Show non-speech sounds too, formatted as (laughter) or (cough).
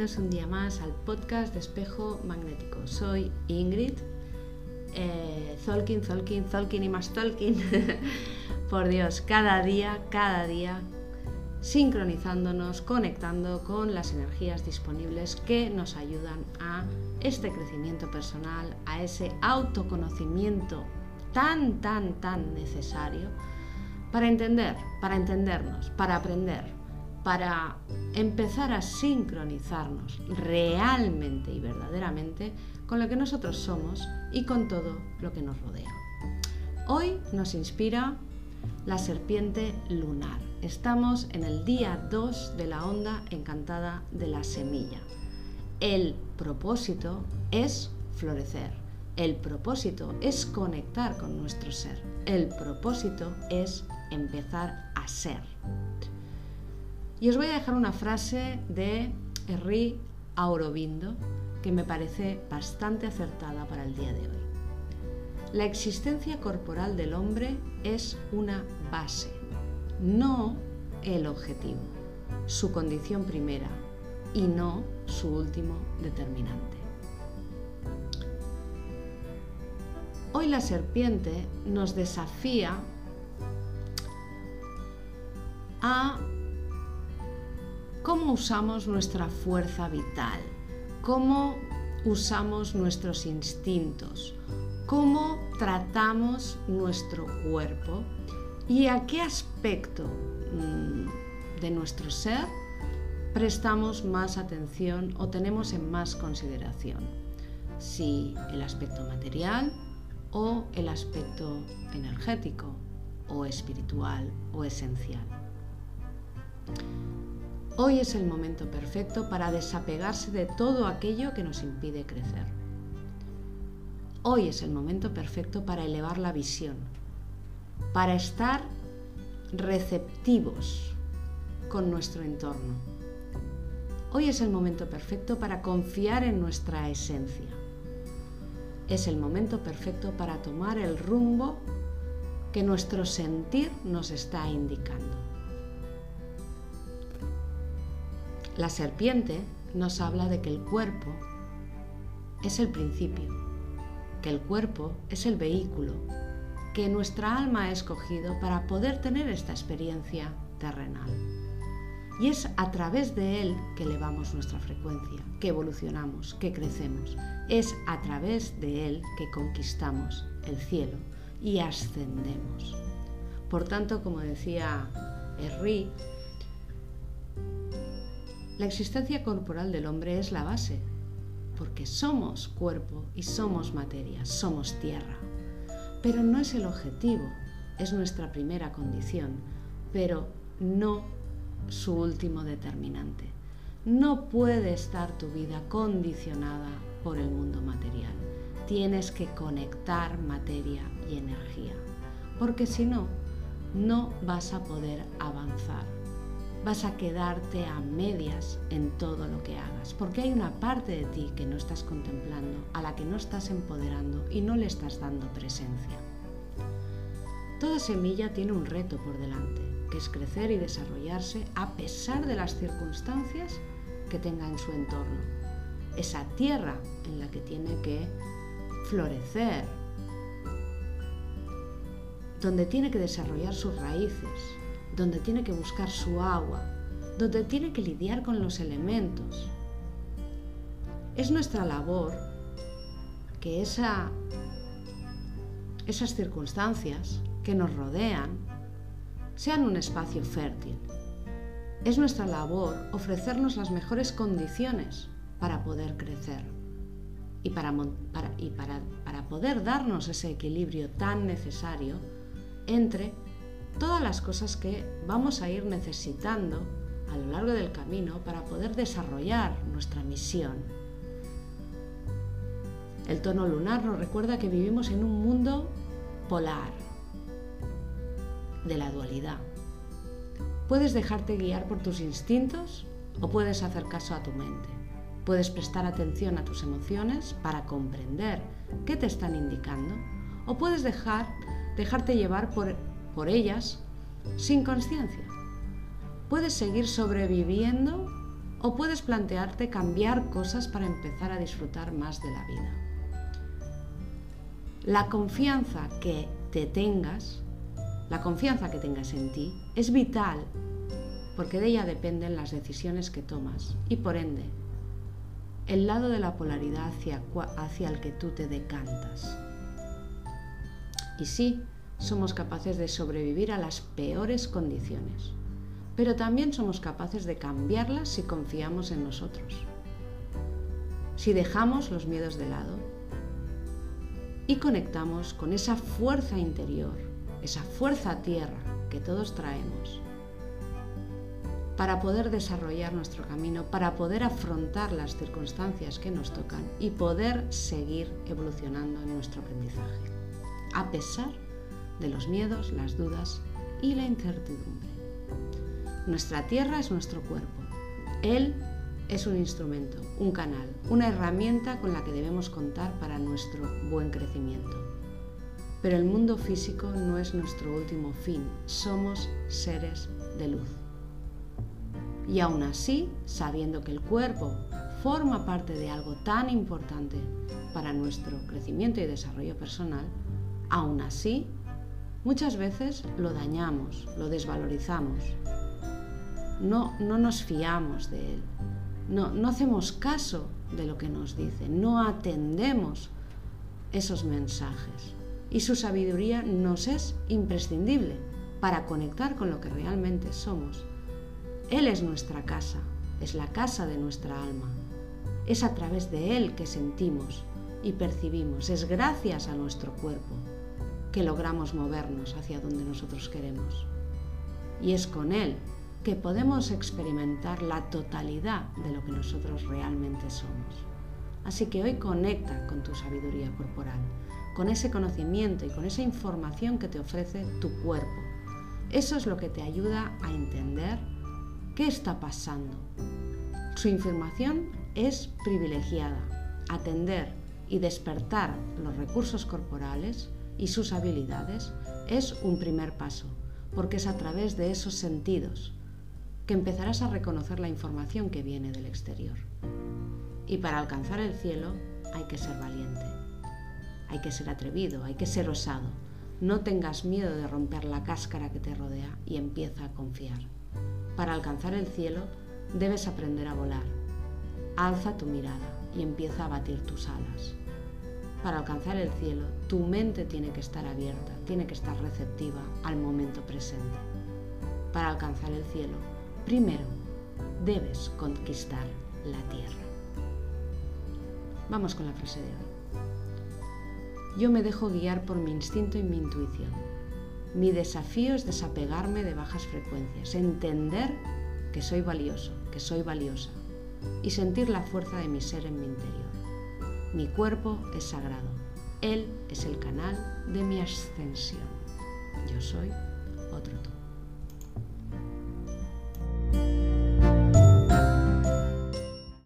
un día más al podcast de Espejo Magnético. Soy Ingrid, eh, Zolkin, Zolkin, Zolkin y más Tolkien. (laughs) Por Dios, cada día, cada día, sincronizándonos, conectando con las energías disponibles que nos ayudan a este crecimiento personal, a ese autoconocimiento tan, tan, tan necesario para entender, para entendernos, para aprender para empezar a sincronizarnos realmente y verdaderamente con lo que nosotros somos y con todo lo que nos rodea. Hoy nos inspira la serpiente lunar. Estamos en el día 2 de la onda encantada de la semilla. El propósito es florecer. El propósito es conectar con nuestro ser. El propósito es empezar a ser. Y os voy a dejar una frase de Henry Aurobindo que me parece bastante acertada para el día de hoy. La existencia corporal del hombre es una base, no el objetivo, su condición primera y no su último determinante. Hoy la serpiente nos desafía a cómo usamos nuestra fuerza vital, cómo usamos nuestros instintos, cómo tratamos nuestro cuerpo y a qué aspecto mm, de nuestro ser prestamos más atención o tenemos en más consideración. Si el aspecto material o el aspecto energético o espiritual o esencial. Hoy es el momento perfecto para desapegarse de todo aquello que nos impide crecer. Hoy es el momento perfecto para elevar la visión, para estar receptivos con nuestro entorno. Hoy es el momento perfecto para confiar en nuestra esencia. Es el momento perfecto para tomar el rumbo que nuestro sentir nos está indicando. La serpiente nos habla de que el cuerpo es el principio, que el cuerpo es el vehículo, que nuestra alma ha escogido para poder tener esta experiencia terrenal. Y es a través de él que elevamos nuestra frecuencia, que evolucionamos, que crecemos. Es a través de él que conquistamos el cielo y ascendemos. Por tanto, como decía Henry, la existencia corporal del hombre es la base, porque somos cuerpo y somos materia, somos tierra. Pero no es el objetivo, es nuestra primera condición, pero no su último determinante. No puede estar tu vida condicionada por el mundo material. Tienes que conectar materia y energía, porque si no, no vas a poder avanzar vas a quedarte a medias en todo lo que hagas, porque hay una parte de ti que no estás contemplando, a la que no estás empoderando y no le estás dando presencia. Toda semilla tiene un reto por delante, que es crecer y desarrollarse a pesar de las circunstancias que tenga en su entorno. Esa tierra en la que tiene que florecer, donde tiene que desarrollar sus raíces, donde tiene que buscar su agua, donde tiene que lidiar con los elementos. Es nuestra labor que esa, esas circunstancias que nos rodean sean un espacio fértil. Es nuestra labor ofrecernos las mejores condiciones para poder crecer y para, para, para poder darnos ese equilibrio tan necesario entre todas las cosas que vamos a ir necesitando a lo largo del camino para poder desarrollar nuestra misión. El tono lunar nos recuerda que vivimos en un mundo polar, de la dualidad. Puedes dejarte guiar por tus instintos o puedes hacer caso a tu mente. Puedes prestar atención a tus emociones para comprender qué te están indicando o puedes dejar, dejarte llevar por por ellas sin conciencia. Puedes seguir sobreviviendo o puedes plantearte cambiar cosas para empezar a disfrutar más de la vida. La confianza que te tengas, la confianza que tengas en ti, es vital porque de ella dependen las decisiones que tomas y por ende el lado de la polaridad hacia, hacia el que tú te decantas. Y sí, somos capaces de sobrevivir a las peores condiciones, pero también somos capaces de cambiarlas si confiamos en nosotros. Si dejamos los miedos de lado y conectamos con esa fuerza interior, esa fuerza tierra que todos traemos, para poder desarrollar nuestro camino, para poder afrontar las circunstancias que nos tocan y poder seguir evolucionando en nuestro aprendizaje, a pesar de los miedos, las dudas y la incertidumbre. Nuestra tierra es nuestro cuerpo. Él es un instrumento, un canal, una herramienta con la que debemos contar para nuestro buen crecimiento. Pero el mundo físico no es nuestro último fin, somos seres de luz. Y aún así, sabiendo que el cuerpo forma parte de algo tan importante para nuestro crecimiento y desarrollo personal, aún así Muchas veces lo dañamos, lo desvalorizamos, no, no nos fiamos de él, no, no hacemos caso de lo que nos dice, no atendemos esos mensajes. Y su sabiduría nos es imprescindible para conectar con lo que realmente somos. Él es nuestra casa, es la casa de nuestra alma. Es a través de Él que sentimos y percibimos, es gracias a nuestro cuerpo que logramos movernos hacia donde nosotros queremos. Y es con Él que podemos experimentar la totalidad de lo que nosotros realmente somos. Así que hoy conecta con tu sabiduría corporal, con ese conocimiento y con esa información que te ofrece tu cuerpo. Eso es lo que te ayuda a entender qué está pasando. Su información es privilegiada. Atender y despertar los recursos corporales y sus habilidades es un primer paso, porque es a través de esos sentidos que empezarás a reconocer la información que viene del exterior. Y para alcanzar el cielo hay que ser valiente, hay que ser atrevido, hay que ser osado. No tengas miedo de romper la cáscara que te rodea y empieza a confiar. Para alcanzar el cielo debes aprender a volar. Alza tu mirada y empieza a batir tus alas. Para alcanzar el cielo, tu mente tiene que estar abierta, tiene que estar receptiva al momento presente. Para alcanzar el cielo, primero debes conquistar la tierra. Vamos con la frase de hoy. Yo me dejo guiar por mi instinto y mi intuición. Mi desafío es desapegarme de bajas frecuencias, entender que soy valioso, que soy valiosa y sentir la fuerza de mi ser en mi interior. Mi cuerpo es sagrado. Él es el canal de mi ascensión. Yo soy otro tú.